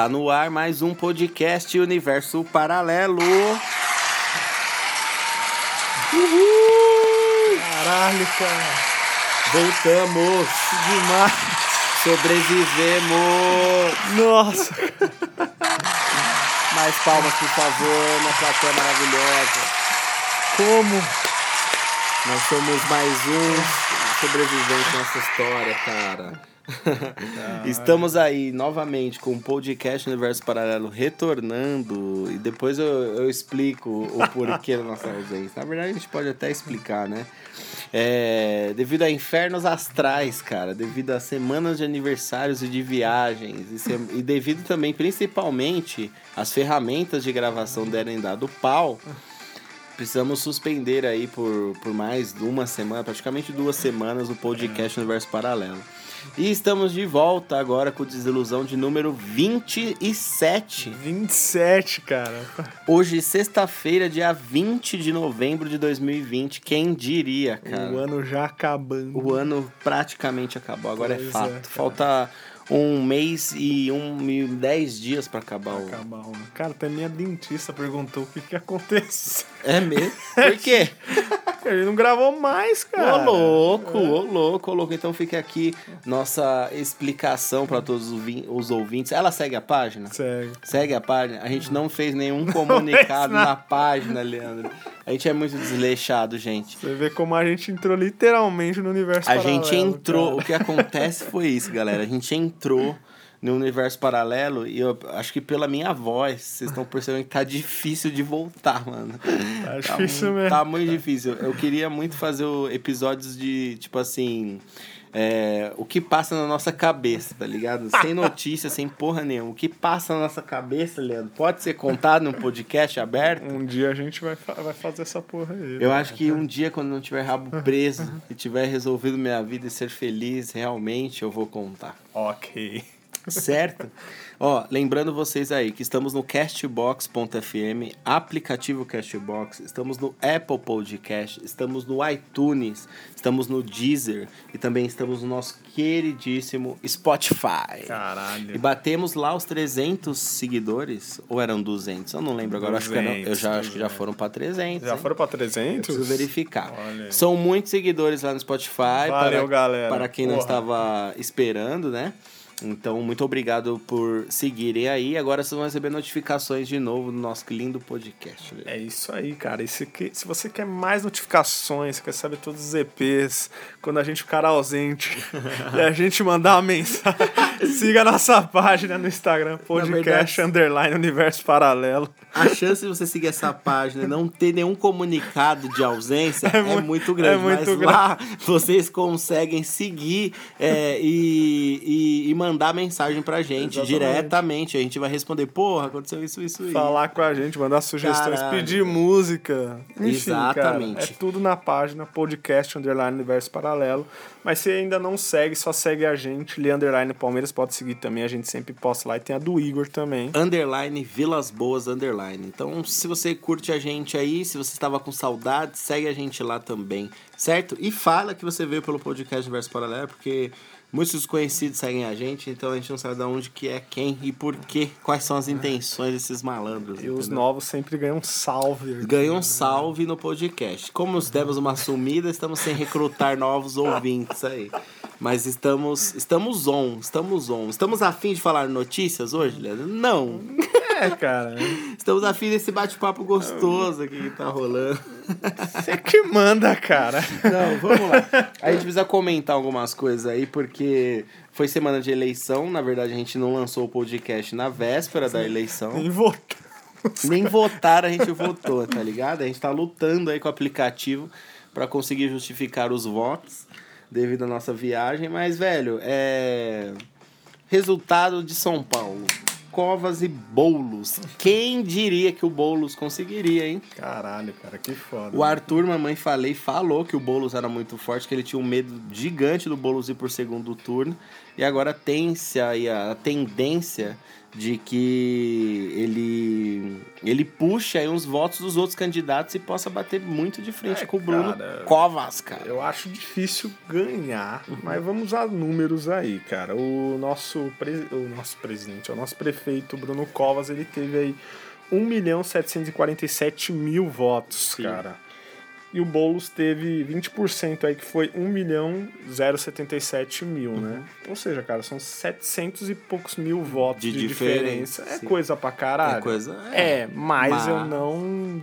Está no ar mais um podcast Universo Paralelo. Uhul! Caralho, cara. Voltamos. Demais. Sobrevivemos. Nossa. Mais palmas, por favor, uma plateia maravilhosa. Como? Nós somos mais um sobrevivente nessa história, cara. Estamos aí novamente com o podcast Universo Paralelo retornando e depois eu, eu explico o porquê da nossa ausência. Na verdade, a gente pode até explicar, né? É, devido a infernos astrais, cara, devido a semanas de aniversários e de viagens, e, se, e devido também, principalmente, as ferramentas de gravação derem dado pau precisamos suspender aí por, por mais uma semana, praticamente duas semanas, o podcast Universo Paralelo. E estamos de volta agora com Desilusão de número 27. 27, cara. Hoje, sexta-feira, dia 20 de novembro de 2020. Quem diria, cara? O ano já acabando. O ano praticamente acabou, agora Pois é é, fato. cara. Falta um mês e um e dez dias pra acabar o. Acabar o ano. Cara, até minha dentista perguntou o que que aconteceu. É mesmo? Por quê? Ele não gravou mais, cara. Ô louco, ô louco, ô louco. Então fica aqui nossa explicação pra todos os ouvi- os ouvintes. Ela segue a página? Segue. Segue a página. A gente não fez nenhum comunicado na página, Leandro. A gente é muito desleixado, gente. Você vê como a gente entrou literalmente no universo A paralelo, gente entrou. cara. O que acontece foi isso, galera. A gente entrou no universo paralelo e eu acho que pela minha voz, vocês estão percebendo que tá difícil de voltar, mano. Tá difícil mu- mesmo. Tá muito difícil. Eu queria muito fazer episódios de, tipo assim. é, o que passa na nossa cabeça, tá ligado? Sem notícia, sem porra nenhuma. O que passa na nossa cabeça, Leandro, pode ser contado num podcast aberto? Um dia a gente vai, fa- vai fazer essa porra aí. Eu né? acho que um dia, quando não tiver rabo preso e tiver resolvido minha vida e ser feliz, realmente eu vou contar. Ok. Certo? Ó, lembrando vocês aí que estamos no Castbox.fm, aplicativo Castbox, estamos no Apple Podcast, estamos no iTunes, estamos no Deezer e também estamos no nosso queridíssimo Spotify. Caralho. E batemos lá os 300 seguidores, ou eram 200? Eu não lembro agora, acho que eram, eu já acho que já 200. foram para 300. Já hein? foram pra 300? Preciso verificar. Olha. São muitos seguidores lá no Spotify. Valeu, para, galera. Para quem não Porra. estava esperando, né? Então, muito obrigado por seguirem aí. Agora vocês vão receber notificações de novo do nosso lindo podcast. né? É isso aí, cara. E se, se você quer mais notificações, quer saber todos os EPs, quando a gente ficar ausente e a gente mandar uma mensagem, siga a nossa página no Instagram, podcast verdade- underline universo paralelo. A chance de você seguir essa página e não ter nenhum comunicado de ausência é, mu- muito grande. é muito mas lá vocês conseguem seguir é, e, e, e mandar mensagem pra gente Exatamente. diretamente. A gente vai responder, porra, aconteceu isso, isso, isso. Falar com a gente, mandar sugestões, Caralho. pedir música. Enfim, Exatamente. Cara, é tudo na página podcast underline universo paralelo. Mas se ainda não segue, só segue a gente. Lee underline Palmeiras pode seguir também. A gente sempre posta lá. E tem a do Igor também. underline Vilas Boas underline. Então, se você curte a gente aí, se você estava com saudade, segue a gente lá também, certo? E fala que você veio pelo podcast Universo Paralelo, porque muitos desconhecidos seguem a gente, então a gente não sabe de onde que é quem e por quê, quais são as intenções desses malandros. E os entendeu? novos sempre ganham um salve. Ganham um salve no podcast. Como nos demos uma sumida, estamos sem recrutar novos ouvintes aí. Mas estamos, estamos on, estamos on. Estamos afim de falar notícias hoje, Leandro? Não. É, cara. Estamos afim desse bate-papo gostoso aqui que tá rolando. Você que manda, cara. Não, vamos lá. A gente precisa comentar algumas coisas aí, porque foi semana de eleição. Na verdade, a gente não lançou o podcast na véspera da eleição. Nem votar. Nem votar a gente votou, tá ligado? A gente tá lutando aí com o aplicativo pra conseguir justificar os votos devido à nossa viagem. Mas, velho, é. Resultado de São Paulo. Covas e Boulos. Quem diria que o Boulos conseguiria, hein? Caralho, cara, que foda. O Arthur, mamãe falei, falou que o Boulos era muito forte, que ele tinha um medo gigante do Boulos ir por segundo turno. E agora tem-se aí a tendência de que ele ele puxe aí uns votos dos outros candidatos e possa bater muito de frente É, com o Bruno cara, Covas, cara. Eu acho difícil ganhar, mas vamos a números aí, cara. O nosso, pre- o nosso presidente, o nosso prefeito Bruno Covas, ele teve aí 1 milhão 747 mil votos, Sim. cara. E o Boulos teve 20% aí, que foi 1 milhão 077 mil, né? Uhum. Ou seja, cara, são 700 e poucos mil votos De de, diferença, diferença. É coisa pra caralho. É coisa- É, é. mas, eu Mas- não...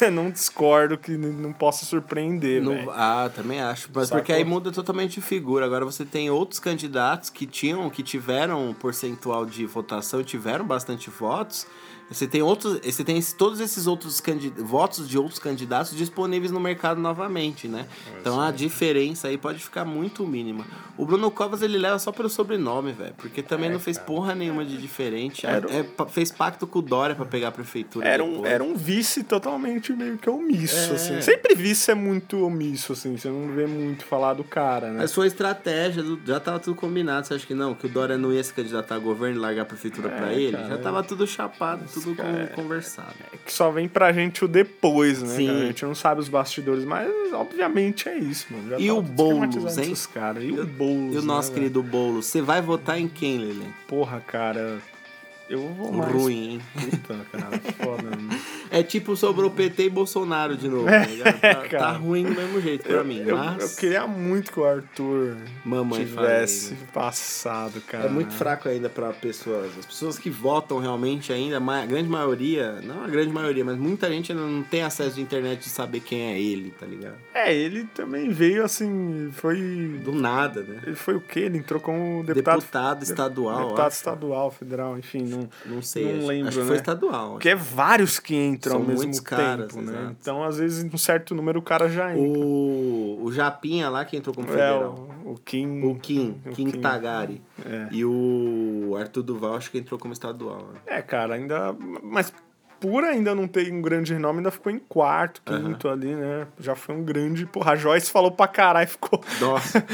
eu não discordo que não possa surpreender, Não- ah, também acho. Mas porque aí muda totalmente de figura. Agora você tem outros candidatos que tinham, que tiveram um percentual de votação, tiveram bastante votos. Você tem outros, você tem todos esses outros votos de outros candidatos disponíveis no mercado novamente, né? Então a diferença aí pode ficar muito mínima. O Bruno Covas ele leva só pelo sobrenome, velho, porque também É, não fez cara. porra nenhuma de diferente. Era É, fez pacto com o Dória pra pegar a prefeitura. Era um, depois. era um vice totalmente meio que omisso, É. assim. Sempre vice é muito omisso, assim. Você não vê muito falar do cara, né? Mas foi estratégia, já tava tudo combinado. Você acha que não? Que o Dória não ia se candidatar a governo e largar a prefeitura É, pra ele? cara, já tava tudo chapado, tudo cara, é- conversado. É que só vem pra gente o depois, né? A gente não sabe os bastidores, mas obviamente é isso, mano. Já E tava o tudo Boulos, hein? Cara. E o Boulos, E o nosso né, querido Boulos, você vai votar em quem, Lele? velho? Porra, cara... Eu vou mais... Ruim, hein? Puta, cara, foda, mano. É tipo sobrou PT e Bolsonaro de novo. É, tá? Tá, tá ruim do mesmo jeito pra Eu, mim. eu, mas eu queria muito que o Arthur mamãe tivesse falei, passado, cara. É muito fraco ainda pra pessoas. As pessoas que votam realmente ainda, a grande maioria, não a grande maioria, mas muita gente ainda não tem acesso de internet de saber quem é ele, tá ligado? É, ele também veio assim, foi. Do nada, né? Ele foi o quê? Ele entrou como deputado. Deputado, estadual. Deputado acho. estadual, federal, enfim, não. Não sei. Não lembro, acho que né? foi estadual. Porque é vários que entram São ao mesmo tempo, caras, né? exato. Então, às vezes, um certo número o cara já entra. O, o Japinha lá que entrou como é, federal. o, o Kim. O Kim, o Kim Tagari. É. E o Arthur Duval acho que entrou como estadual. né? É, cara, ainda. Mas por ainda não ter um grande renome, ainda ficou em quarto, quinto ali, né? Já foi um grande. Porra, a Joyce falou pra caralho, ficou. Nossa.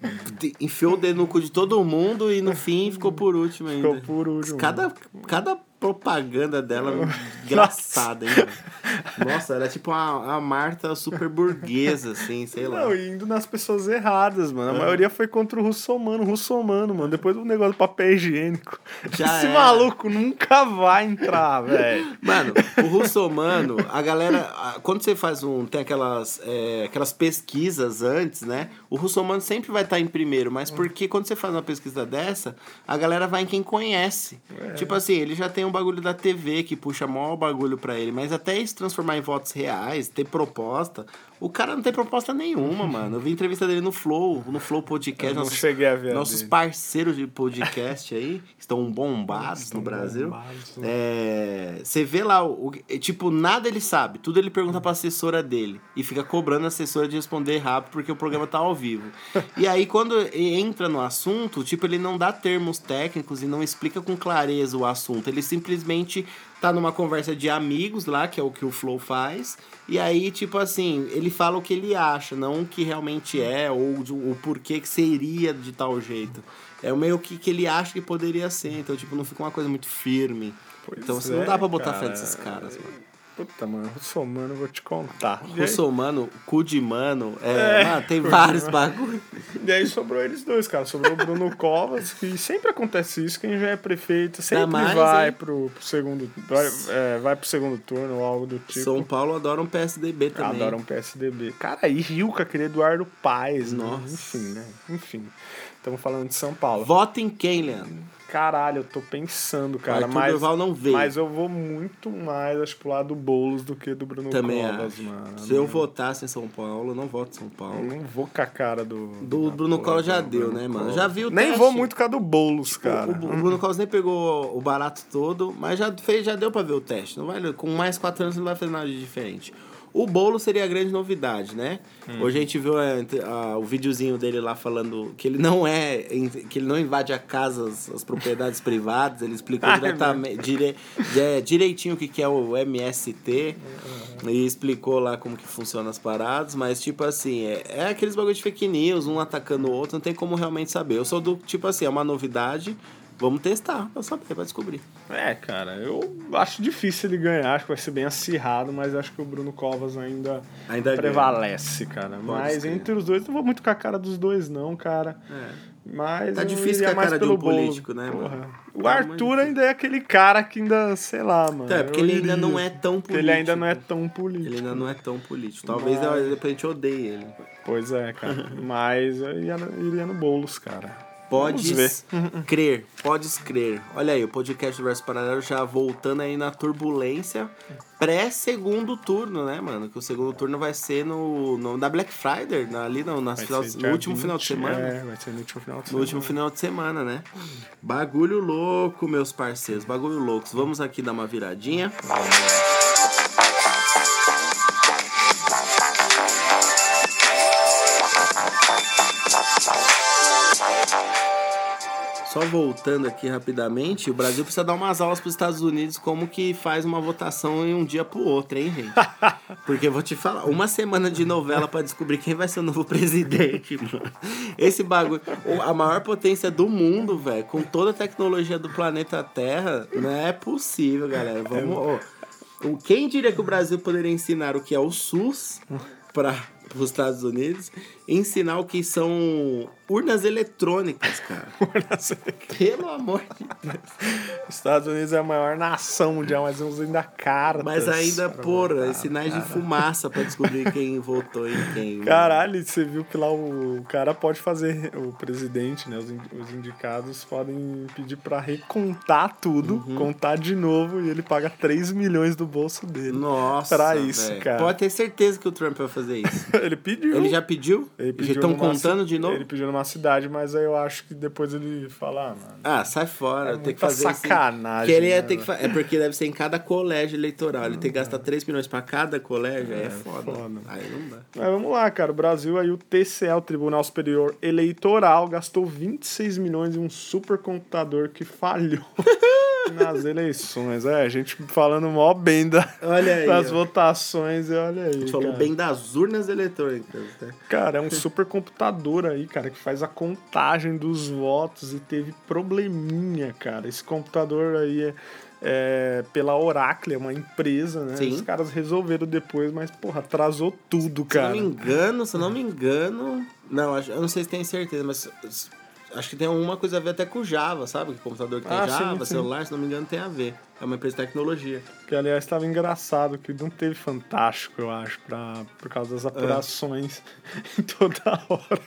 Enfiou o dedo no cu de todo mundo e no fim ficou por último ainda. Ficou por último. Cada, cada propaganda dela engraçada, hein? mano? Nossa, era tipo a, a Marta super burguesa, assim, sei lá. Não, indo nas pessoas erradas, mano. A É. maioria foi contra o russomano, russomano, mano. Depois do negócio do papel higiênico. Já Esse maluco nunca vai entrar, velho. Mano, o russomano, a galera. Quando você faz um. Tem aquelas, é, aquelas pesquisas antes, né? O russomano sempre vai estar em primeiro, mas porque quando você faz uma pesquisa dessa, a galera vai em quem conhece. Tipo assim, ele já tem um bagulho da TV que puxa maior bagulho pra ele, mas até isso transformar em votos reais, ter proposta. O cara não tem proposta nenhuma, mano. Eu vi entrevista dele no Flow, no Flow Podcast. Eu não nossos- cheguei a ver Nossos dele. parceiros de podcast aí, estão bombados Estão no Brasil. bombados. É, você vê lá, o, o- tipo, nada ele sabe, tudo ele pergunta pra assessora dele e fica cobrando a assessora de responder rápido porque o programa tá ao vivo. E aí, quando entra no assunto, tipo, ele não dá termos técnicos e não explica com clareza o assunto, ele simplesmente tá numa conversa de amigos lá, que é o que o Flow faz, e aí, tipo assim, ele fala o que ele acha, não o que realmente é ou o porquê que seria de tal jeito. É o meio que, que ele acha que poderia ser, então, tipo, não fica uma coisa muito firme. Pois então, você é, não dá pra botar cara. fé nesses caras, mano. Puta, mano, russomano, vou te contar. E Russomano, cu de mano, é, É, mano, tem vários mano. bagulho. E aí sobrou eles dois, cara. Sobrou o Bruno Covas, que sempre acontece isso, quem já é prefeito sempre mais, vai pro, pro segundo. Vai, é, vai pro segundo turno ou algo do tipo. São Paulo adora um PSDB também. Adoram PSDB. Cara, e Rio com aquele Eduardo Paes, né? Nossa. Enfim, né? Enfim. Estamos falando de São Paulo. Vota em quem, Leandro? Caralho, eu tô pensando, cara. Arthur mas, Duval não veio. mas eu vou muito mais, acho, pro lado do Boulos do que do Bruno Também Covas, acho. mano. Se eu votasse em São Paulo, eu não voto em São Eu Paulo. não vou com a cara do. Do da Bruno Collor já do deu, né, mano? Covas. Já vi o Nem teste. vou muito com a do Boulos, cara. O, o Bruno Covas nem pegou o barato todo, mas já fez, já deu pra ver o teste. Não vai, com mais quatro anos não vai fazer nada de diferente. O bolo seria a grande novidade, né? Hum. Hoje a gente viu a- a- o videozinho dele lá falando que ele não é. que ele não invade a casa, as, as propriedades privadas. Ele explicou Ah, é diretamente, dire, é, direitinho o que, que é o MST e explicou lá como que funciona as paradas. Mas, tipo assim, é, é aqueles bagulho de fake news, um atacando o outro, não tem como realmente saber. Eu sou do tipo assim, é uma novidade. Vamos testar pra saber, pra descobrir. É, cara, eu acho difícil ele ganhar, acho que vai ser bem acirrado, mas acho que o Bruno Covas ainda, Ainda prevalece, cara. Mas ser. entre os dois, não vou muito com a cara dos dois, não, cara. É. Mas Tá difícil com a mais cara de um bolo. político, né, mano? Porra. O Tá Arthur ainda é aquele cara que ainda, sei lá, mano. É, porque eu ele ainda iria. não é tão Porque ele ainda não é político. tão político. Ele ainda não é tão político. Talvez Mas- depois a gente odeie ele. Pois é, cara. Mas eu ia, iria no Boulos, cara. Podes Vamos crer, podes crer. Olha aí, o podcast do Verso Paralelo já voltando aí na turbulência pré-segundo turno, né, mano? Que o segundo turno vai ser no, no da Black Friday, na- ali no, nas final- no último 20, final de semana. É, vai ser no último final de No semana. último final de semana, né? Bagulho louco, meus parceiros. Bagulho loucos. Vamos aqui dar uma viradinha. Só voltando aqui rapidamente, o Brasil precisa dar umas aulas para os Estados Unidos como que faz uma votação em um dia pro outro, hein, gente? Porque eu vou te falar, uma semana de novela para descobrir quem vai ser o novo presidente, mano. Esse bagulho, o- a maior potência do mundo, velho, com toda a tecnologia do planeta Terra, não é possível, galera. Vamos, ó, o- quem diria que o Brasil poderia ensinar o que é o SUS para os Estados Unidos, ensinar o que são urnas eletrônicas, cara. Pelo amor de Deus. Estados Unidos é a maior nação mundial, mas uns ainda cartas. Mas ainda, porra, votar, sinais de fumaça pra descobrir quem votou em quem. Caralho, você viu que lá o cara pode fazer, o presidente, né? Os, in- os indicados podem pedir pra recontar tudo, Uhum. contar de novo e ele paga 3 milhões do bolso dele. Nossa, Pra isso, velho. cara. Pode ter certeza que o Trump vai fazer isso. Ele pediu. Ele já pediu? Ele Já pediu estão numa contando de novo? Ele pediu numa cidade, mas aí eu acho que depois ele fala, ah, mano. Ah, sai fora. É tem que fazer sacanagem, Que ele ia né, ter que fa... É porque deve ser em cada colégio eleitoral. Ele tem que gastar 3 milhões pra cada colégio. aí É, foda. foda. Aí não dá. Mas vamos lá, cara. O Brasil aí, o TCE, o Tribunal Superior Eleitoral, gastou 26 milhões em um supercomputador que falhou nas eleições. É, a gente falando mó bem da, Olha aí, das ó. votações, e olha aí. A gente falou cara. bem das urnas eletrônicas, né? Cara, é um supercomputador aí, cara, que faz a contagem dos votos e teve probleminha, cara. Esse computador aí é, é pela Oracle, é uma empresa, né? Sim. Os caras resolveram depois, mas, porra, atrasou tudo, Se eu cara. não me engano, se eu não me engano. Não, acho- eu não sei se tem certeza, mas acho que tem alguma coisa a ver até com Java, sabe? Que computador que tem Ah, sim, Java, sim. celular, se não me engano, tem a ver. É uma empresa de tecnologia. Que aliás estava engraçado, que não teve fantástico, eu acho, pra, por causa das apurações em toda hora.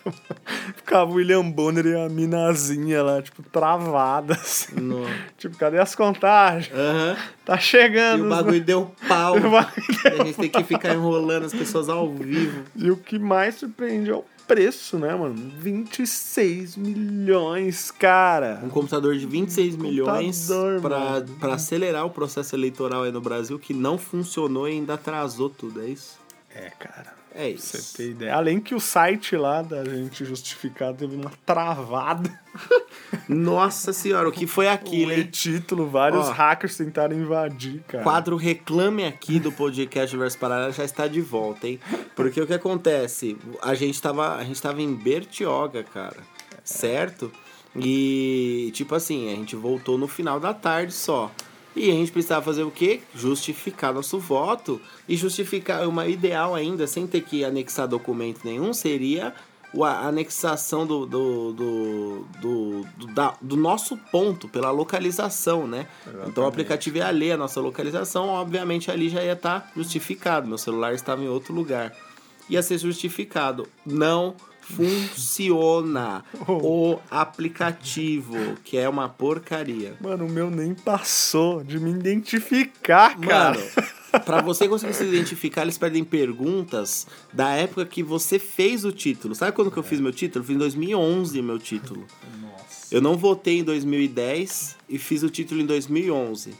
Ficava o William Bonner e a minazinha lá, tipo, travadas. No... tipo, cadê as contagens? Aham. Tá E chegando. o os- bagulho deu pau. O bagulho E a gente tem que ficar enrolando as pessoas ao vivo. E o que mais surpreende é o preço, né, mano? 26 milhões, cara. Um computador de 26 milhões Computador, pra, mano. pra acelerar o processo eleitoral aí no Brasil, que não funcionou e ainda atrasou tudo, é isso? É, cara. É Pra Você isso. ter ideia. Além que o site lá da gente justificar teve uma travada. Nossa senhora, o que foi aquilo, hein? título, vários Ó. hackers tentaram invadir, cara. quadro Reclame Aqui do podcast Verso Paralelo já está de volta, hein? Porque o que acontece? A gente tava, a gente tava em Bertioga, cara, certo? E, tipo assim, a gente voltou no final da tarde só. E a gente precisava fazer o quê? Justificar nosso voto. E justificar uma ideal ainda, sem ter que anexar documento nenhum, seria a anexação do, do, do, do, do, da- do nosso ponto pela localização, né? Então o aplicativo ia ler a nossa localização, obviamente ali já ia estar justificado. Meu celular estava em outro lugar. Ia ser justificado. Não funciona o aplicativo, que é uma porcaria. Mano, o meu nem passou de me identificar, cara. Mano, pra você conseguir se identificar, eles pedem perguntas da época que você fez o título. Sabe quando que eu fiz meu título? Eu fiz em 2011 meu título. Nossa. Eu não votei em 2010 e fiz o título em 2011.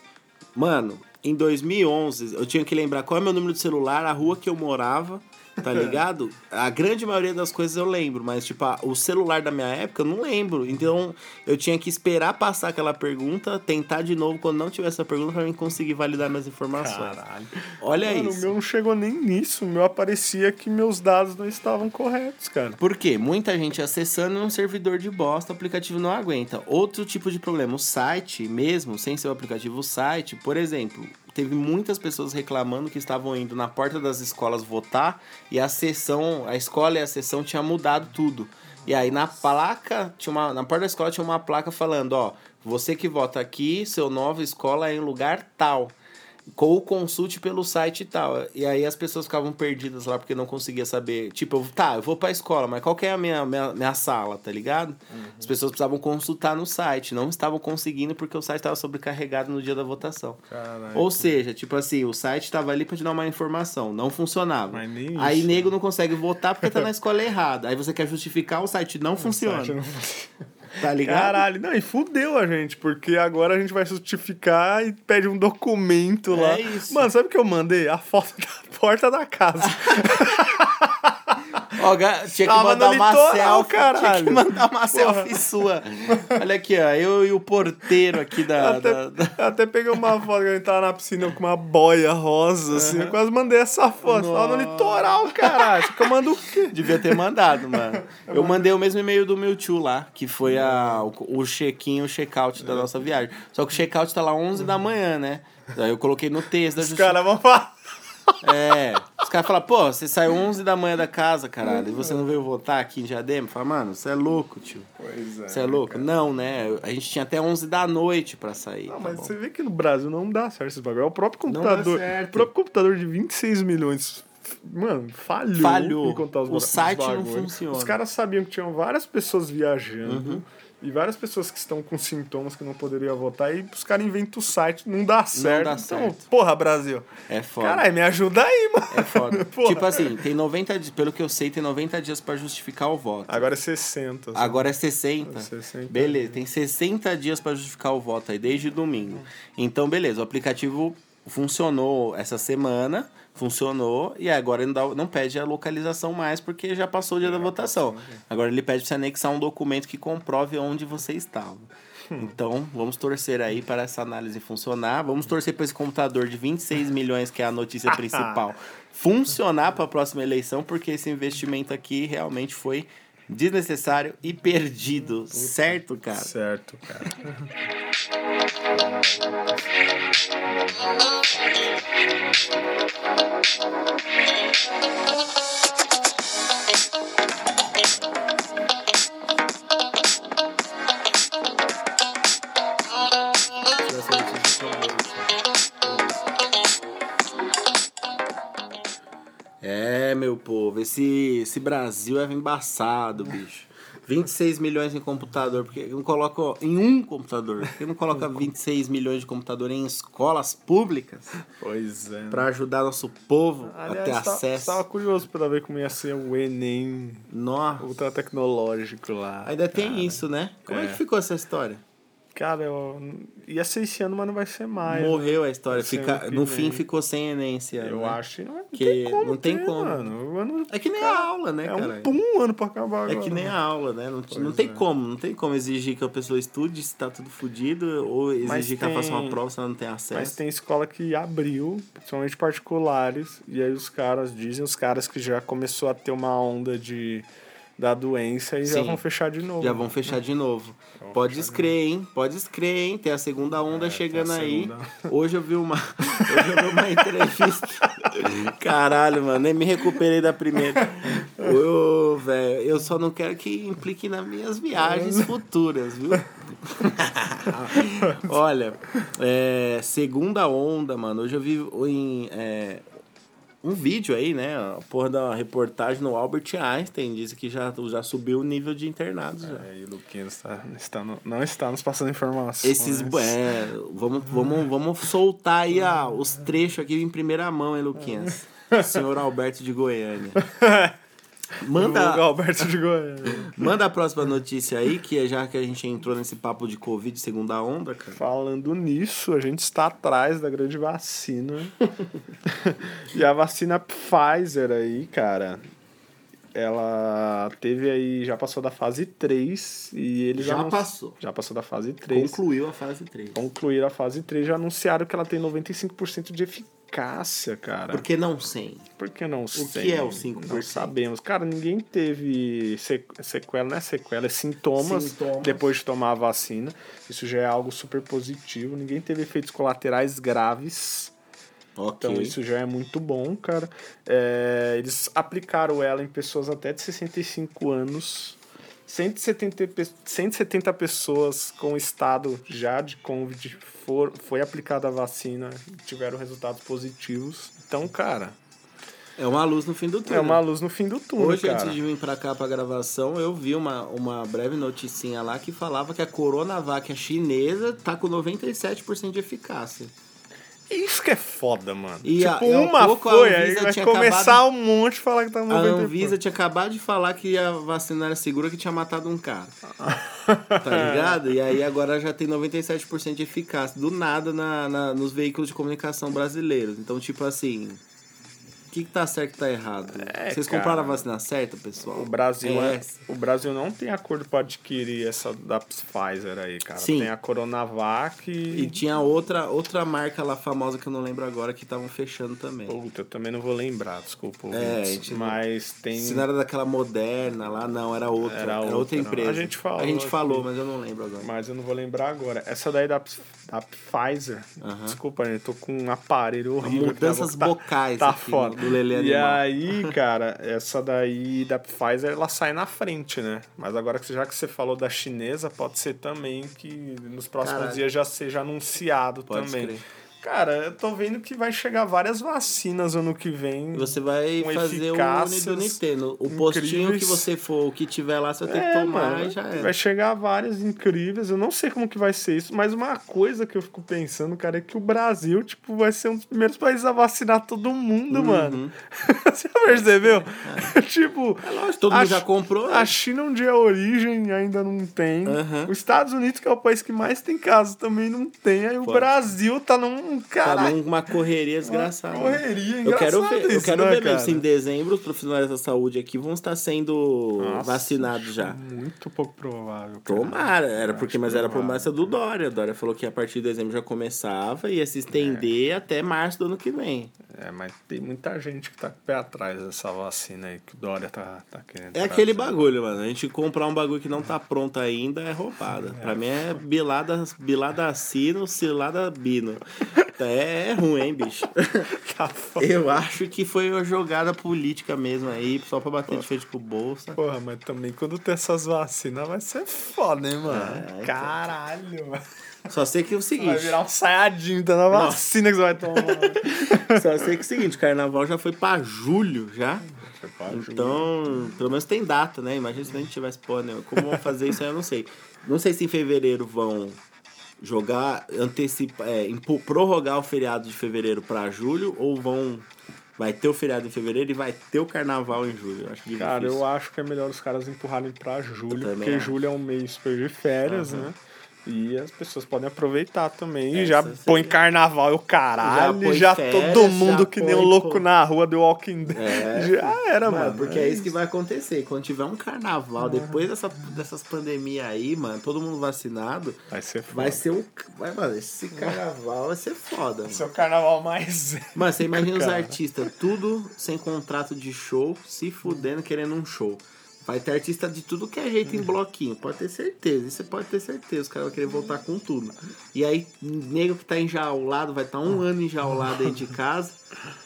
Mano, em 2011, eu tinha que lembrar qual é o meu número de celular, a rua que eu morava, tá ligado? A grande maioria das coisas eu lembro, mas, tipo, a- o celular da minha época eu não lembro. Então, eu tinha que esperar passar aquela pergunta, tentar de novo quando não tivesse a pergunta pra mim conseguir validar minhas informações. Caralho. Olha Mano, o isso. meu não chegou nem nisso. O meu aparecia que meus dados não estavam corretos, cara. Por quê? Muita gente acessando um servidor de bosta, o aplicativo não aguenta. Outro tipo de problema, o site mesmo, sem ser o aplicativo, o site, por exemplo, teve muitas pessoas reclamando que estavam indo na porta das escolas votar e a sessão, a escola e a sessão tinha mudado tudo. E aí na placa, tinha uma, na porta da escola tinha uma placa falando, ó, você que vota aqui, seu nova escola é em lugar tal. Ou consulte pelo site e tal. E aí as pessoas ficavam perdidas lá porque não conseguia saber. Tipo, eu, tá, eu vou pra escola, mas qual que é a minha, minha, minha sala, tá ligado? As pessoas precisavam consultar no site. Não estavam conseguindo porque o site estava sobrecarregado no dia da votação. Caralho. Ou seja, tipo assim, o site estava ali pra te dar uma informação, não funcionava. Mas nem aí isso. nego não consegue votar porque tá na escola errada. Aí você quer justificar, o site não funciona. Site não- Tá ligado? Caralho, não, e fudeu a gente, porque agora a gente vai justificar e pede um documento lá. É isso. Mano, sabe o que eu mandei? A foto da porta da casa. Ó, tinha que Tava mandar uma litoral, selfie. Tinha que caralho. mandar uma Porra. selfie sua. Olha aqui, ó. Eu e o porteiro aqui da. até, da- da- eu até peguei uma foto que a gente tava na piscina com uma boia rosa, assim. Eu quase mandei essa foto. Tava no Nossa. litoral, caralho. Que eu mando o quê? Devia ter mandado, mano. Eu mandei o mesmo e-mail do meu tio lá, que foi a, o, o check-in, o check-out da nossa viagem. Só que o check-out tá lá 11 da manhã, né? Aí eu coloquei no texto da Os justiça. caras vão falar. É. Os caras falam, pô, você saiu 11 da manhã da casa, caralho, e você não veio votar aqui em Diadema? Fala, mano, você é louco, tio. Pois Você é louco? Não, né? A gente tinha até 11 da noite pra sair. Não, tá mas bom. você vê que no Brasil não dá certo esse bagulho. É o próprio computador. O próprio computador de 26 milhões. Mano, falhou. Falhou. em contar os O ba- os site não funciona. Os caras sabiam que tinham várias pessoas viajando. Uhum. E várias pessoas que estão com sintomas que não poderiam votar. E os caras inventam o site, não dá certo. dá então, certo. porra, Brasil. É foda. Caralho, me ajuda aí, mano. É foda. Tipo assim, tem 90 dias, pelo que eu sei, tem 90 dias pra justificar o voto. Agora é 60. assim. Agora é 60. É 60 Beleza, tem 60 dias pra justificar o voto aí, desde domingo. Então, beleza, o aplicativo funcionou essa semana, funcionou, e agora não, dá, não pede a localização mais, porque já passou o dia da votação. Agora ele pede pra você anexar um documento que comprove onde você estava. Então, vamos torcer aí para essa análise funcionar. Vamos torcer para esse computador de 26 milhões, que é a notícia principal, funcionar para a próxima eleição, porque esse investimento aqui realmente foi desnecessário e perdido. Certo, cara? Certo, cara. É, meu povo, esse, esse Brasil é embaçado, bicho. 26 milhões em computador, porque não coloca em um computador? Por que não coloca 26 milhões de computador em escolas públicas Pois é. para ajudar nosso povo a ter Aliás, tá- acesso? tava curioso pra ver como ia ser o Enem Nossa, ultra tecnológico lá. ainda tem cara. isso, né? Como é. É. que ficou essa história? Cara, eu... ia ser esse ano, mas não vai ser mais. Morreu a história. Fica, no fim ficou sem ano. Eu né? acho que não, não Que tem como. não tem ter, como. Mano. Ano- É que nem a aula, né, É cara? um pum ano pra acabar É agora. que nem a aula, né? Não, não tem é. como, não tem como exigir que a pessoa estude se tá tudo fodido, ou exigir Mas que ela faça uma tem- prova se ela não tem Mas acesso. tem escola que abriu, principalmente particulares, e aí os caras dizem, os caras que já começou a ter uma onda de da doença e já Sim. vão fechar de novo. Já vão fechar de novo. Pode escrever, hein? Pode escrever, hein? Tem a segunda onda É, chegando tem a aí. segunda. Hoje eu vi uma. Hoje eu vi uma entrevista. Caralho, mano, nem me recuperei da primeira. Ô, velho, eu só não quero que implique nas minhas viagens futuras, viu? Olha, é, segunda onda, mano. Hoje eu vi em, é, um vídeo aí, né? A porra da reportagem no Albert Einstein. Diz que já, já subiu o nível de internados. Já. É, e o Luquinhas tá, está no- não está nos passando informações. Esses. É, vamos, vamos, vamos soltar aí a, os trechos aqui em primeira mão, hein, Luquinhas? Senhor Alberto de Goiânia. Manda, Alberto de Goiânia. manda a próxima notícia aí, que é já que a gente entrou nesse papo de Covid segunda onda, cara. Falando nisso, a gente está atrás da grande vacina. e a vacina Pfizer aí, cara, ela teve aí, já passou da fase 3 e eles Já anun- passou. Já passou da fase 3. Concluiu a fase 3. Concluíram a fase 3, já anunciaram que ela tem 95% de eficácia, cara. Por que não 100? Por que não que sei? é o 5%? Não sabemos. Cara, ninguém teve se- sequela, não é sequela, é sintomas, Sintomas. depois de tomar a vacina. Isso já é algo super positivo. Ninguém teve efeitos colaterais graves. Ok. Então isso já é muito bom, cara. É, eles aplicaram ela em pessoas até de 65 anos. 170, pe- 170 pessoas com estado já de Covid for, foi aplicada a vacina e tiveram resultados positivos. Então, cara, É uma luz no fim do túnel. é uma luz no fim do túnel, Hoje, cara. antes de vir pra cá pra gravação, eu vi uma, uma breve noticinha lá que falava que a Coronavac a chinesa tá com 97% de eficácia. Isso que é foda, mano. E a- tipo, há uma pouco a foi, aí vai começar acabado- um monte a falar que tá no A 90 Anvisa tinha acabado de falar que a vacina era segura que tinha matado um cara. tá ligado? E aí agora já tem 97% de eficácia. Do nada na, na- nos veículos de comunicação brasileiros. Então, tipo assim. O que, que tá certo e tá errado? É, Vocês cara. compraram a vacina certa, pessoal? O Brasil, é é, o Brasil não tem acordo para adquirir essa da Pfizer aí, cara. Sim. Tem a Coronavac E e... tinha outra, outra marca lá famosa que eu não lembro agora que estavam fechando também. Puta, eu também não vou lembrar, desculpa. É, gente não- mas tem... Se não era daquela moderna lá, não, era outra. Era Era, outra, outra, empresa. A gente falou A gente falou, mas eu não lembro agora. Mas eu não vou lembrar agora. Essa daí da, da Pfizer. Aham. Desculpa, eu tô com um aparelho horrível. Mudanças. Tá- bocais Tá aqui foda. Do Lelê e aí, cara, essa daí da Pfizer, ela sai na frente, né? Mas agora que já que você falou da chinesa, pode ser também que nos próximos Caralho. dias já seja anunciado Pode também. Cara, eu tô vendo que vai chegar várias vacinas ano que vem. Você vai fazer o eficácias Uniduniteno. O postinho que incríveis. você for, o que tiver lá, você vai ter que É, tomar mano, já era. vai chegar várias incríveis. Eu não sei como que vai ser isso, mas uma coisa que eu fico pensando, cara, é que o Brasil, tipo, vai ser um dos primeiros países a vacinar todo mundo, mano. Você percebeu? tipo, Uhum. É lógico, todo a mundo já comprou. né? A China, onde é a origem, ainda não tem. Aham. Os Estados Unidos, que é o país que mais tem casos, também não tem. Aí o Pode. Brasil tá num. Tá Cara, numa correria desgraçada. correria, Eu quero ver, eu quero né, ver mesmo em dezembro os profissionais da saúde aqui vão estar sendo Nossa, vacinados já. Muito pouco provável. Cara. Tomara, era porque, mas era a provável. promessa do Dória. Dória falou que a partir de dezembro já começava e ia se estender até março do ano que vem. É, mas tem muita gente que tá com o pé atrás dessa vacina aí que o Dória tá, tá querendo. É trazer. aquele bagulho, mano. A gente comprar um bagulho que não tá pronto ainda é roubada. Pra mim é bilada, bilada sino, cilada bino. É, é ruim, hein, bicho? Tá foda. Eu acho que foi uma jogada política mesmo aí, só pra bater de frente com o bolsa. Porra, mas também quando tem essas vacinas vai ser foda, hein, mano? É, então. Caralho, mano. Só sei que é o Vai seguinte. virar um saiadinho, tá na vacina que você vai tomar. Só sei que é o seguinte, carnaval já foi pra julho já. Então, pelo menos tem data, né? Imagina se a gente tivesse pô, né? Como vão fazer isso aí, eu não sei. Não sei se em fevereiro vão jogar, antecipar, é, prorrogar o feriado de fevereiro pra julho ou vão. Vai ter o feriado em fevereiro e vai ter o carnaval em julho. Eu acho que Cara, difícil. eu acho que é melhor os caras empurrarem pra julho, porque acho. julho é um mês super de férias, Aham. né? E as pessoas podem aproveitar também. E Essa já seria- põe carnaval e o caralho. Já Já, férias, todo mundo já que nem um louco pô. na rua do Walking Dead. É. Já era, mano. Porque é isso que vai acontecer. Quando tiver um carnaval, depois dessa, dessas pandemias aí, mano, todo mundo vacinado, Vai ser foda. vai ser o. Vai, mano, esse carnaval vai ser foda. Mano, Esse é o carnaval mais. Mano, você imagina os artistas, tudo sem contrato de show, se fudendo querendo um show. Vai ter artista de tudo que é jeito em bloquinho, pode ter certeza. Isso você pode ter certeza. Os caras vão querer voltar com tudo. E aí, nego que tá enjaulado, vai estar um ano enjaulado aí de casa,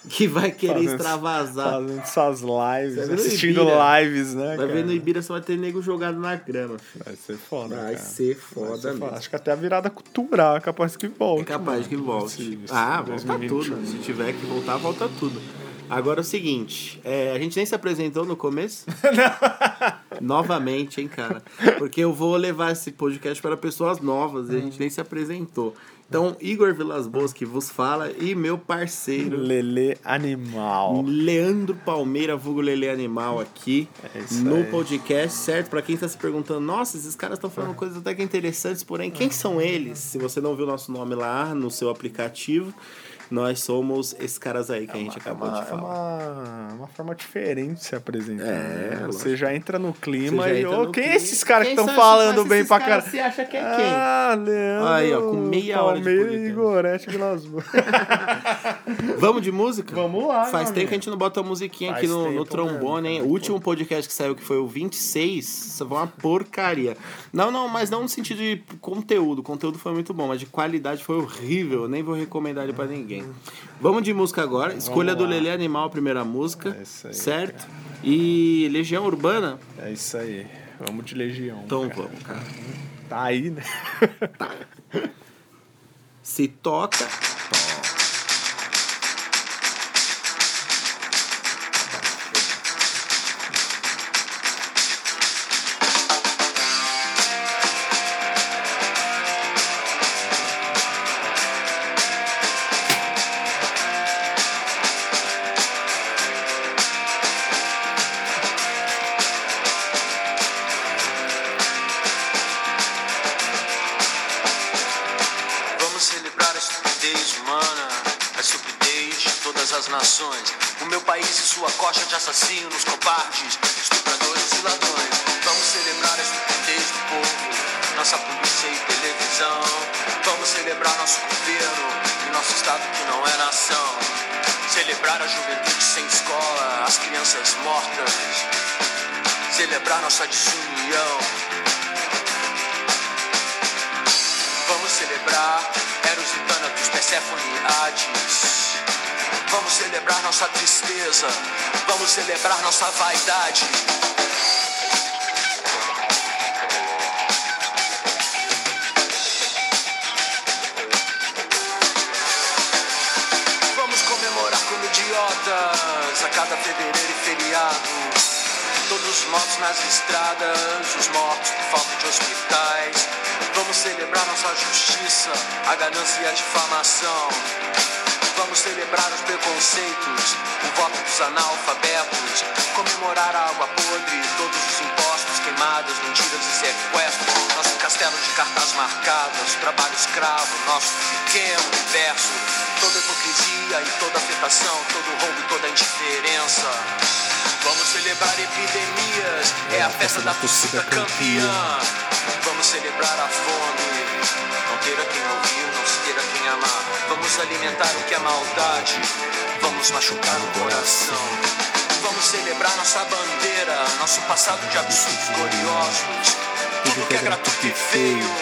que vai querer Fazendo- extravasar. Fazendo essas lives, vai assistindo Ibira. lives, né? Vai cara? ver no Ibira só vai ter nego jogado na grama. filho. Vai ser foda. Vai cara. ser Vai foda ser mesmo. Acho que até a virada cultural é capaz que volte. É capaz que volte. Esse- esse ah, volta 2021. tudo. Se tiver que voltar, volta tudo. Agora é o seguinte, é, a gente nem se apresentou no começo? Novamente, hein, cara? Porque eu vou levar esse podcast para pessoas novas e a gente nem se apresentou. Então, Igor Vilas Boas que vos fala e meu parceiro Lele Animal. Leandro Palmeira, vulgo Lele Animal aqui É no aí. podcast, certo? Pra quem tá se perguntando, nossa, esses caras estão falando coisas até que interessantes, porém, quem são eles? Se você não viu nosso nome lá no seu aplicativo, nós somos esses caras aí que a gente É acabou uma, de é falar. uma, uma forma diferente de se apresentar. É, né? Você já entra no clima e. Ô, no quem é clima. esses caras que estão falando bem pra caralho? Você acha que é quem? Ah, Leandro. Aí, ó, com meia hora de Palmeiras podcast. e Gorete Vilas. Vamos de música? Vamos lá, Faz tempo que a gente não bota uma musiquinha Faz aqui no, no trombone, hein? mesmo, O último podcast que saiu, que foi o 26, isso foi uma porcaria. Não, não, mas não no sentido de conteúdo. O conteúdo foi muito bom, mas de qualidade foi horrível. Eu nem vou recomendar ele pra ninguém. Vamos de música agora. Escolha do. Lelê Animal, a primeira música. É isso aí, certo? E Legião Urbana? É isso aí. Vamos de Legião. Então cara. vamos, cara. Tá aí, né? Se toca. A cada fevereiro e feriado. Todos os mortos nas estradas, os mortos por falta de hospitais. Vamos celebrar nossa justiça, a ganância e a difamação. Vamos celebrar os preconceitos, o voto dos analfabetos. Comemorar a água podre, todos os impostos, queimadas, mentiras e sequestros. Nosso castelo de cartas marcadas, trabalho escravo, nosso pequeno universo. Toda hipocrisia e toda afetação, todo roubo e toda indiferença. Vamos celebrar epidemias, é a festa da torcida campeã. Vamos celebrar a fome, não ter a quem ouvir, não se ter a quem amar. Vamos alimentar o que é maldade, vamos machucar o coração. Vamos celebrar nossa bandeira, nosso passado de absurdos gloriosos. Tudo que é gratuito e feio,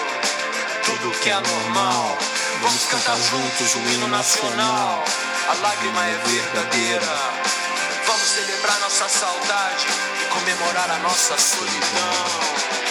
tudo que é anormal. Vamos cantar juntos o hino nacional, a lágrima é verdadeira. Vamos celebrar nossa saudade e comemorar a nossa solidão.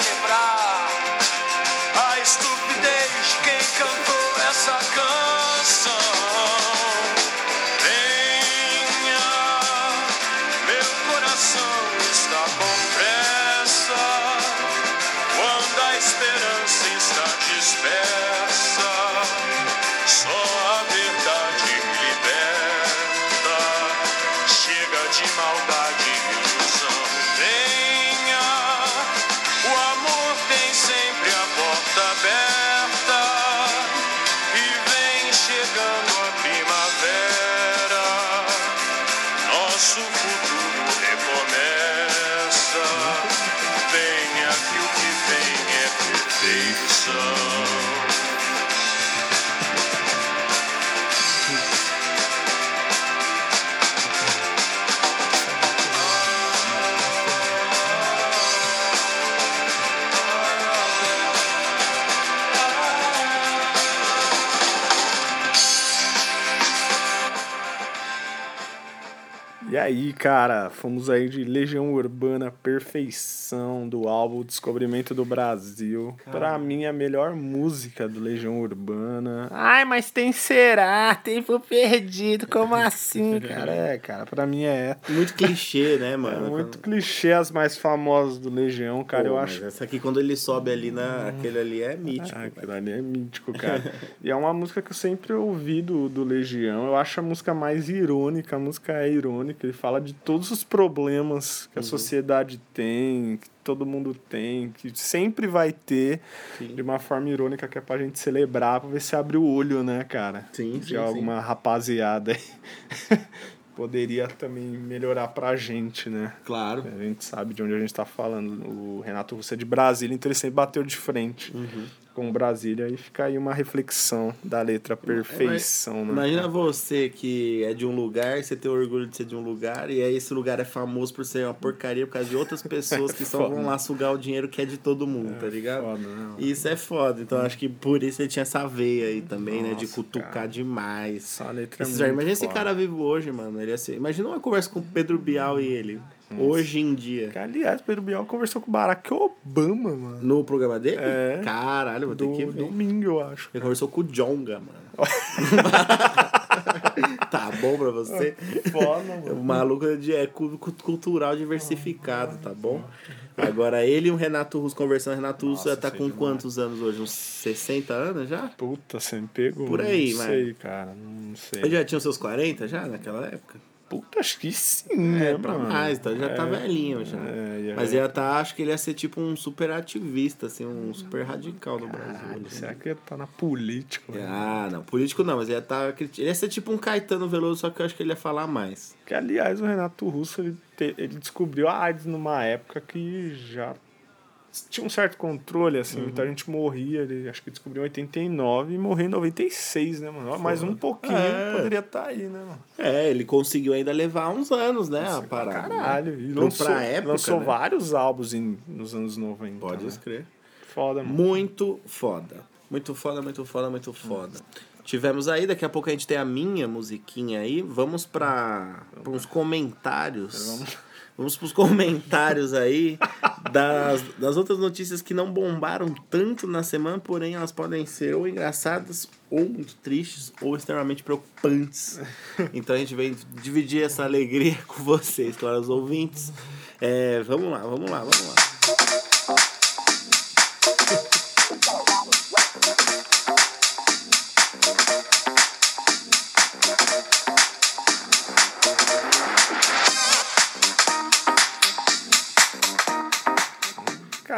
celebrar E aí, cara, fomos aí de Legião Urbana Perfeição do álbum Descobrimento do Brasil. Pra mim, a melhor música do Legião Urbana. Ai, mas tem Será, Tempo Perdido, como assim, cara? É, cara, pra mim é. Muito clichê, né, É mano? muito clichê as mais famosas do Legião, cara. Pô, eu mas acho Essa aqui, quando ele sobe ali na. Aquele ali é mítico. Ah, aquilo ali é mítico, cara. e é uma música que eu sempre ouvi do, do Legião. Eu acho a música mais irônica, a música é irônica. Ele fala de todos os problemas Uhum. que a sociedade tem, que todo mundo tem, que sempre vai ter, Sim. de uma forma irônica que é pra gente celebrar, pra ver se abre o olho, né, cara? Sim, De sim, alguma rapaziada aí. Poderia também melhorar pra gente, né? Claro. A gente sabe de onde a gente tá falando. O Renato Russo é de Brasília, então ele sempre bateu de frente Uhum. Com Brasília. E fica aí uma reflexão da letra perfeição, né? Imagina você que é de um lugar, você tem orgulho de ser de um lugar, e aí esse lugar é famoso por ser uma porcaria por causa de outras pessoas que só Foda. vão lá sugar o dinheiro que é de todo mundo, tá ligado? Foda? E Isso é foda. Então acho que por isso ele tinha essa veia aí também, né? De Nossa, cutucar cara. demais. Essa letra é imagina esse foda. cara vivo hoje, mano. Ele ia ser... Imagina uma conversa com o Pedro Bial e ele. Hoje em dia. Que, aliás, Pedro Bial conversou com o Barack Obama, mano. No programa dele? É. Caralho, vou ter Do, que ver. domingo, eu acho. Ele conversou com o Jonga, mano. tá bom pra você? Foda, O mano. maluco é de- é cu- cu- cultural diversificado, tá bom? Agora ele e o Renato Russo conversando. Renato Russo já tá com demais. quantos anos hoje? Uns 60 anos já? Puta, você me pegou. Por aí, não mas- sei, cara. Não sei. Ele já tinha os seus 40 já naquela época? Puta, acho que sim, né, É, pra mano? mais, então ele já tá É. velhinho já. É, ia- Mas ia tá, acho que ele ia ser tipo um super ativista, assim, um super radical no Brasil. Caralho, assim. será que ele tá na política? mano? Ah, não, político não, mas ele ia tá. Ele ia ser tipo um Caetano Veloso, só que eu acho que ele ia falar mais. Que, aliás, o Renato Russo, ele, te- ele descobriu a AIDS numa época que já tinha um certo controle, assim. Uhum. Muita gente morria, ele acho que descobriu em 89 e morreu em 96, né, mano? Mais um pouquinho É. poderia estar aí, né, mano? É, ele conseguiu ainda levar uns anos, né, a parada. né? Caralho, e Pro- lançou, pra época, lançou né? vários álbuns em, nos anos 90. Pode né? escrever. Foda, mano. Muito foda. Muito foda, muito foda, muito foda. Tivemos aí, daqui a pouco a gente tem a minha musiquinha aí. Vamos para uns comentários. Vamos. Vamos pros comentários aí das, das outras notícias que não bombaram tanto na semana, porém elas podem ser ou engraçadas, ou muito tristes, ou extremamente preocupantes. Então a gente vem dividir essa alegria com vocês, claro, os ouvintes. É, vamos lá, vamos lá, vamos lá.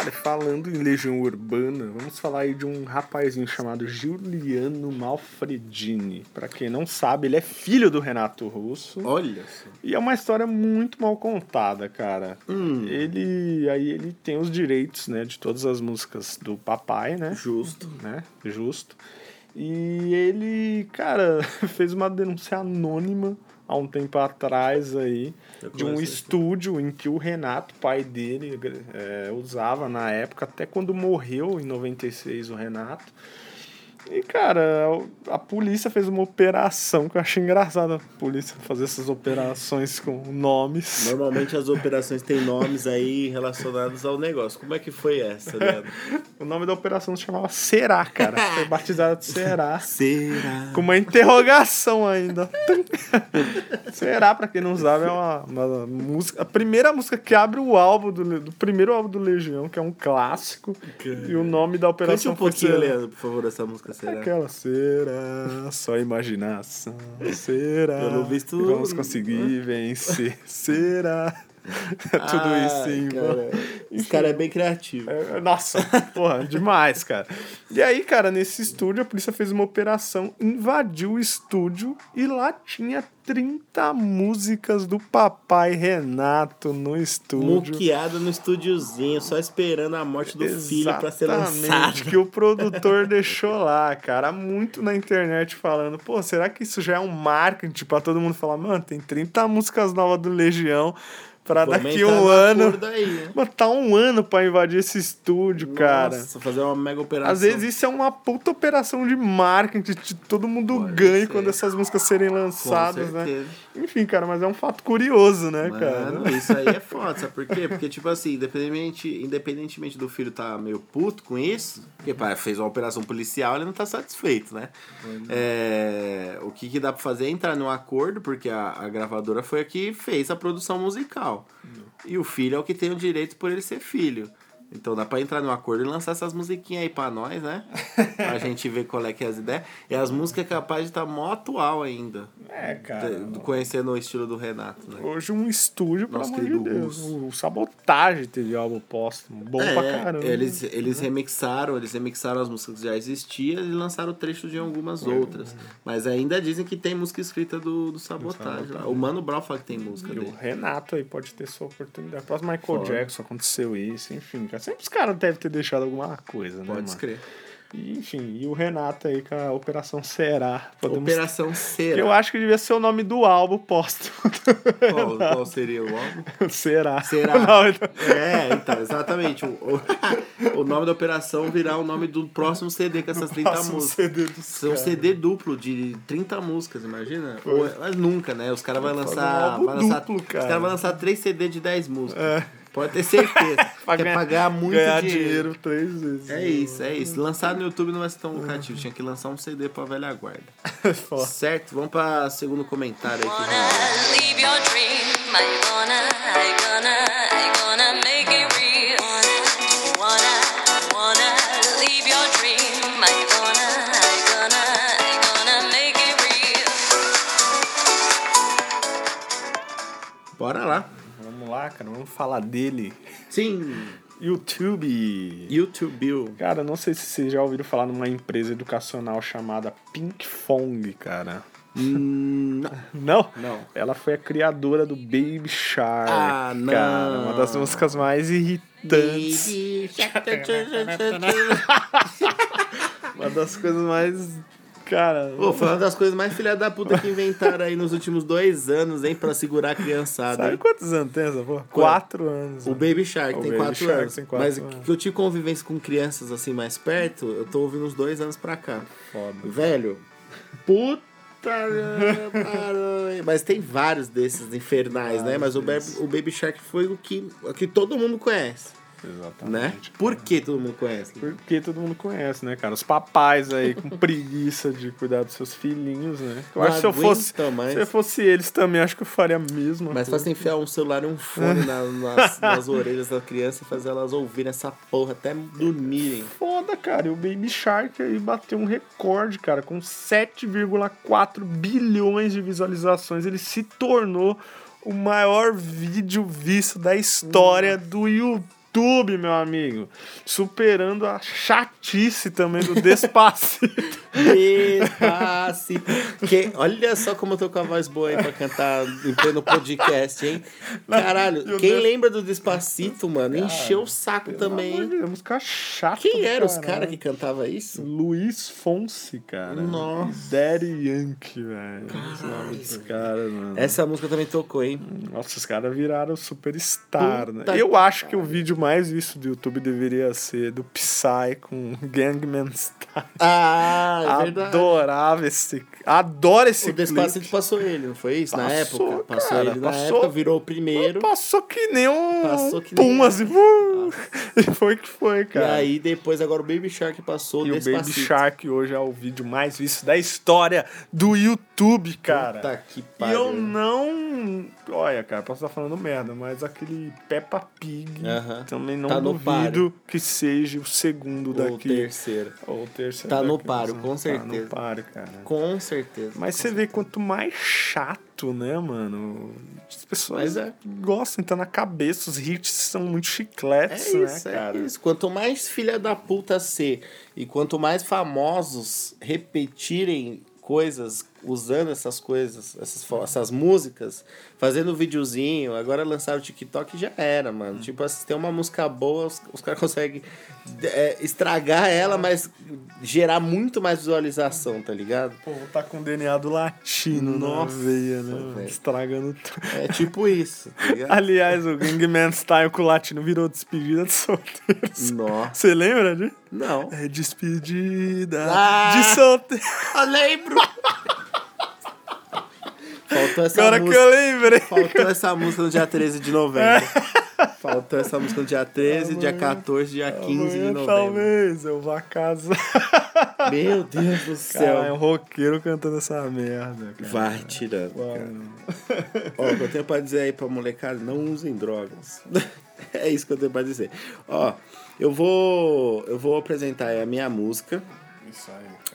Cara, falando em Legião Urbana, vamos falar aí de um rapazinho chamado Giuliano Malfredini. Pra quem não sabe, ele é filho do Renato Russo. Olha só. E é uma história muito mal contada, cara. Hum. Ele aí ele tem os direitos, né, de todas as músicas do papai, né? Justo. né? Justo. E ele, cara, fez uma denúncia anônima há um tempo atrás aí de um estúdio em que o Renato, pai dele, é, usava na época, até quando morreu em 96 o Renato. E, cara, a polícia fez uma operação que eu achei engraçado a polícia fazer essas operações com nomes. Normalmente as operações têm nomes aí relacionados ao negócio. Como é que foi essa, Leandro? O nome da operação se chamava Será, cara. Foi batizada de Será. Será? Com uma interrogação ainda. Será, pra quem não sabe, é uma, uma música. A primeira música que abre o álbum do, do primeiro álbum do Legião, que é um clássico. E o nome da Cante operação um foi pouquinho. Leandro, por favor, essa música será? Aquela será, só imaginação. Será. Pelo visto- Vamos conseguir vencer. Será. Tudo Ah, isso sim. cara. Esse cara é bem criativo. É, Nossa, porra, demais, cara. E aí, cara, nesse estúdio, a polícia fez uma operação, invadiu o estúdio e lá tinha 30 músicas do papai Renato no estúdio. Muqueada no estúdiozinho, só esperando a morte do filho pra ser Exatamente, lançado. que o produtor deixou lá, cara. Muito na internet falando, pô, será que isso já é um marketing pra todo mundo falar, mano, tem 30 músicas novas do Legião pra daqui um no ano. acordo Aí, né? Mano, tá um ano pra invadir esse estúdio, cara. Nossa, fazer uma mega operação. Às vezes isso é uma puta operação de marketing, de todo mundo Pode ganha ser. quando essas músicas serem lançadas, né? Enfim, cara, mas é um fato curioso, né, cara? Mano, isso aí é foda, sabe por quê? Porque, tipo assim, independentemente, independentemente do filho tá meio puto com isso, porque pai, fez uma operação policial, ele não tá satisfeito, né? É, o que, que dá pra fazer é entrar num acordo, porque a, a gravadora foi a que fez a produção musical. E o filho é o que tem o direito por ele ser filho. Então dá pra entrar num acordo e lançar essas musiquinhas aí pra nós, né? pra gente ver qual é que é as ideias. E as músicas é capaz de estar mó atual ainda. É, cara. de- Conhecendo o estilo do Renato, né? Hoje um estúdio, pelo Nosso amor de Deus. Russo. O Sabotagem teve álbum póstumo. Bom pra caramba. É, Eles, eles remixaram, eles remixaram as músicas que já existiam e lançaram trechos de algumas outras. Mas ainda dizem que tem música escrita do, do Sabotagem. O Mano Brown fala que tem música E o dele. Renato aí pode ter sua oportunidade. Próximo Michael Foda. Jackson aconteceu isso, enfim, cara. Sempre os caras devem ter deixado alguma coisa, né? Pode escrever. Enfim, e o Renato aí com a Operação Será. Podemos... Operação Cera. eu acho que devia ser o nome do álbum póstumo. Qual, qual seria o álbum? Será? Será? Não, então- É, então, exatamente. O, o, o nome da operação virá o nome do próximo CD com essas 30 Próximo músicas. CD do São um CD duplo de 30 músicas, imagina? Mas nunca, né? Os caras vão lançar. vai lançar duplo, Os cara. caras vão lançar 3 CD de 10 músicas. Pode ter certeza. Pra Quer ganhar- pagar muito ganhar dinheiro. dinheiro três vezes. É isso, é isso. Lançar no YouTube não vai ser tão lucrativo. Tinha que lançar um CD pra velha guarda. Foda. Certo? Vamos pra segundo comentário aí que real? Bora lá. Vamos lá, cara, vamos falar dele. Sim, YouTube. YouTube. Cara, não sei se vocês já ouviram falar numa empresa educacional chamada Pink Fong, cara. Hum, não. Não? Não. Ela foi a criadora do Baby Shark. Ah, não. Cara, uma das músicas mais irritantes. Baby. Uma das coisas mais. Cara. Pô, foi uma das coisas mais filha da puta que inventaram aí nos últimos dois anos, hein? Pra segurar a criançada. sabe hein? quantos anos tem essa porra? Quatro anos. O né? Baby Shark O tem Baby quatro Shark anos. tem quatro mas anos. que eu tive convivência com crianças assim mais perto, eu tô ouvindo uns dois anos pra cá. Foda. Velho, puta. Mas tem vários desses infernais, né? Mas o Baby, o Baby Shark foi o que, o que todo mundo conhece, Exatamente. né? Por que todo mundo conhece? Porque todo mundo conhece, né, cara? Os papais aí com preguiça de cuidar dos seus filhinhos, né? Eu Não acho que se eu fosse. mais. Se eu fosse eles também, acho que eu faria a mesma. Mas coisa. faz enfiar um celular e um fone na- nas, nas orelhas da criança e fazer elas ouvirem essa porra até dormirem. Foda, cara. E o Baby Shark aí bateu um recorde, cara, com 7,4 bilhões de visualizações. Ele se tornou o maior vídeo visto da história do YouTube, meu amigo. Superando a chatice também do Despacito. Despacito. Que, olha só como eu tô com a voz boa aí pra cantar em pleno podcast, hein? Caralho, quem lembra do Despacito, mano? Encheu o saco também. Pelo amor de Deus, música chata. Quem eram os caras que cantavam isso? Luiz Fonse, cara. Nossa. Daddy Yankee, velho. Dos caras, mano. Essa música também tocou, hein? Nossa, os caras viraram superstar, né? Puta Eu que acho que o vídeo mais visto do YouTube deveria ser do Psy com Gangman Style. Ah, é verdade. Adorava esse... Adoro esse O Despacito clipe. passou ele, não foi isso? na Passou, época? Passou cara, ele na passou. época, virou o primeiro. Passou que nem um Passou que pum, nem- assim. uh, e foi que foi, E cara. aí depois agora o Baby Shark passou E o Baby. Shark hoje é o vídeo mais visto da história do YouTube, cara. Puta que E pariu. eu não. Olha, cara, posso estar falando merda, mas aquele Peppa Pig Aham. também não Tá no duvido que seja o segundo Ou daqui. terceiro. Ou o terceiro. Tá no daqui, páreo, né? com Tá certeza. no páreo, cara. Com certeza. Mas você vê quanto mais chato, né, mano? As pessoas é. gostam, tá na cabeça, os hits são muito É chicletes, isso, né, cara? é isso. Quanto mais filha da puta ser e quanto mais famosos repetirem coisas, usando essas coisas, essas, essas músicas, fazendo videozinho, agora lançaram o TikTok já era, mano. Tipo, assim, se tem uma música boa, os, os caras conseguem é, estragar ela, mas gerar muito mais visualização, tá ligado? Povo tá com o DNA do latino Nossa, na veia, né? velho. Estragando tudo. É tipo isso, tá ligado? Aliás, o Gangman Style com o latino virou despedida de solteiros. Nossa. Você lembra de? Não. É despedida Ah! de solteiro. Eu lembro! Faltou essa Agora que música. eu lembrei. Faltou essa música no dia 13 de novembro. Faltou essa música no dia 13, dia 14, dia 15 de Amanhã, novembro. talvez eu vá casar. Meu Deus do céu. Cara, é um roqueiro cantando essa merda, cara. Vai tirando. Ó, o que eu tenho pra dizer aí pra molecada, não usem drogas. é isso que eu tenho pra dizer. Ó, eu vou. Eu vou apresentar aí a minha música.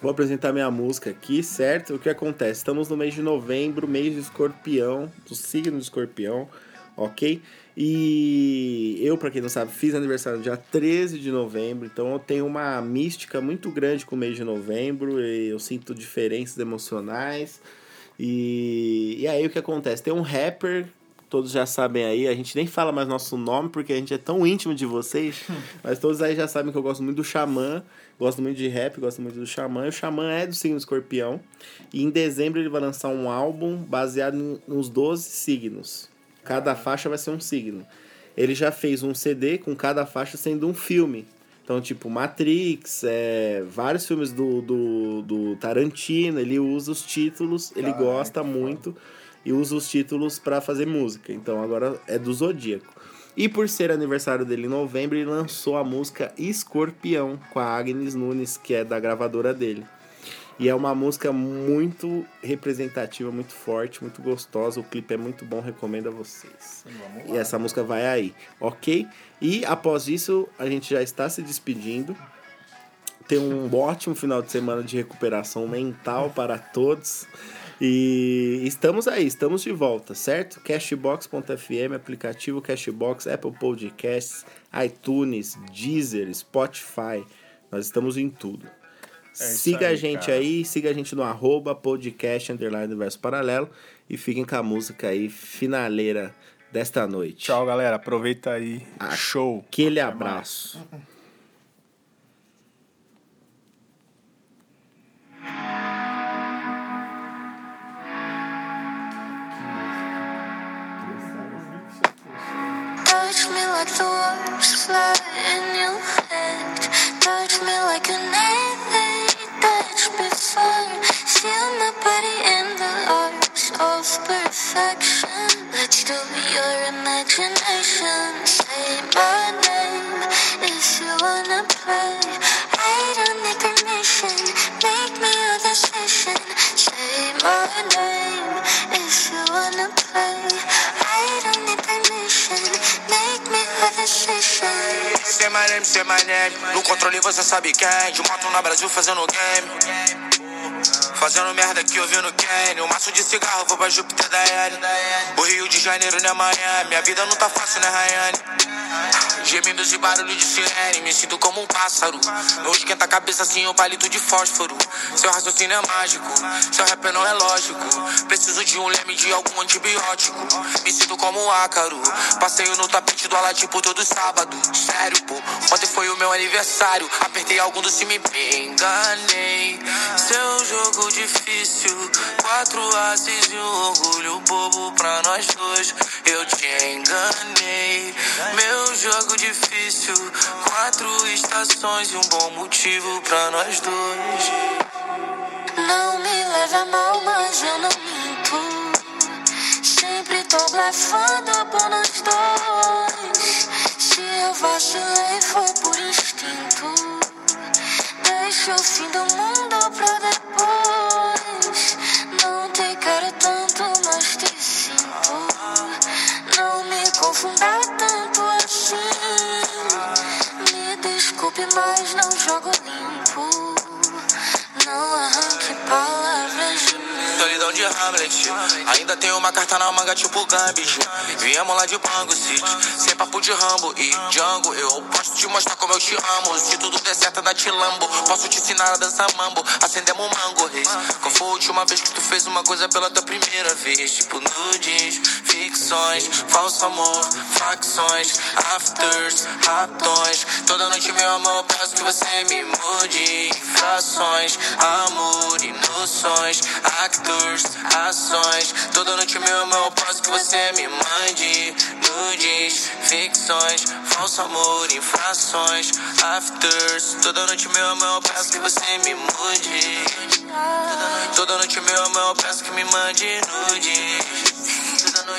Vou apresentar minha música aqui, certo? O que acontece? Estamos no mês de novembro, mês de escorpião, do signo de escorpião, ok? E eu, pra quem não sabe, fiz aniversário no dia 13 de novembro, então eu tenho uma mística muito grande com o mês de novembro, e eu sinto diferenças emocionais. E, e aí o que acontece? Tem um rapper, todos já sabem aí, a gente nem fala mais nosso nome porque a gente é tão íntimo de vocês, mas todos aí já sabem que eu gosto muito do Xamã, gosto muito de rap, gosto muito do Xamã, e o Xamã é do signo escorpião, e em dezembro ele vai lançar um álbum baseado nos 12 signos. Cada faixa vai ser um signo. Ele já fez um CD com cada faixa sendo um filme. Então, tipo, Matrix, é, vários filmes do, do, do Tarantino, ele usa os títulos, ele Caraca, gosta muito e usa os títulos pra fazer música. Então, agora é do Zodíaco. E por ser aniversário dele em novembro, ele lançou a música Escorpião com a Agnes Nunes, que é da gravadora dele. E é uma música muito representativa, muito forte, muito gostosa. O clipe é muito bom, recomendo a vocês. E essa música vai aí, ok? E após isso, a gente já está se despedindo. Tem um ótimo final de semana de recuperação mental para todos. E estamos aí, estamos de volta, certo? Cashbox.fm, aplicativo Cashbox, Apple Podcasts, iTunes, Deezer, Spotify. Nós estamos em tudo. isso siga a aí, gente cara. aí, siga a gente no arroba podcast underline universo paralelo e fiquem com a música aí finaleira desta noite. Tchau, galera. Aproveita aí. Ah, Show. Aquele Até abraço. Touch in your head. Touch me like you never touched before. Feel my body in the arms of perfection. Let's do your imagination. Say my name if you wanna play. I don't need permission. Make me your decision. Say my name if you wanna play. I don't need permission. Say my name, say my name. No controle você sabe quem. De moto no Brasil fazendo game. Fazendo merda aqui ouvindo Kane. Um maço de cigarro, vou pra Júpiter da L. O Rio de Janeiro não é Miami. Minha vida não tá fácil, né, Rayane? Gemidos e barulho de sirene, me sinto como um pássaro. Meu esquenta a cabeça assim, um palito de fósforo. Seu raciocínio é mágico, seu rap não é lógico. Preciso de um leme de algum antibiótico. Me sinto como um ácaro. Passeio no tapete do Alatipo todo sábado. Sério, pô, ontem foi o meu aniversário. Apertei algum do me enganei. Seu jogo difícil, quatro aces e um orgulho bobo pra nós dois. Eu te enganei. Meu jogo difícil, quatro estações e um bom motivo pra nós dois. Não me leve a mal, mas eu não minto. Sempre tô blefando por nós dois. Se eu vacilei, foi por instinto. Deixa o fim do mundo pra depois. Mas não jogo limpo. Não arranque palavras de. Solidão de Hamlet, ainda tem uma carta na manga tipo Gambit. Viemos lá de Bango City, sem papo de Rambo e Django. Eu posso te mostrar como eu te amo. Se tudo der certo, anda te lambo. Posso te ensinar a dançar mambo, acendemos um mango reis. Qual foi a última vez que tu fez uma coisa pela tua primeira vez? Tipo nudes, ficções, falso amor, facções, afters, ratões. Toda noite, meu amor, peço que você me mude. Frações, amor noções, actors, ações. Toda noite, meu amor, peço que você me mande. Nudes, ficções, falso amor, infrações, afters. Toda noite, meu amor, peço que você me mude. Toda noite, meu amor, peço que me mande nudes.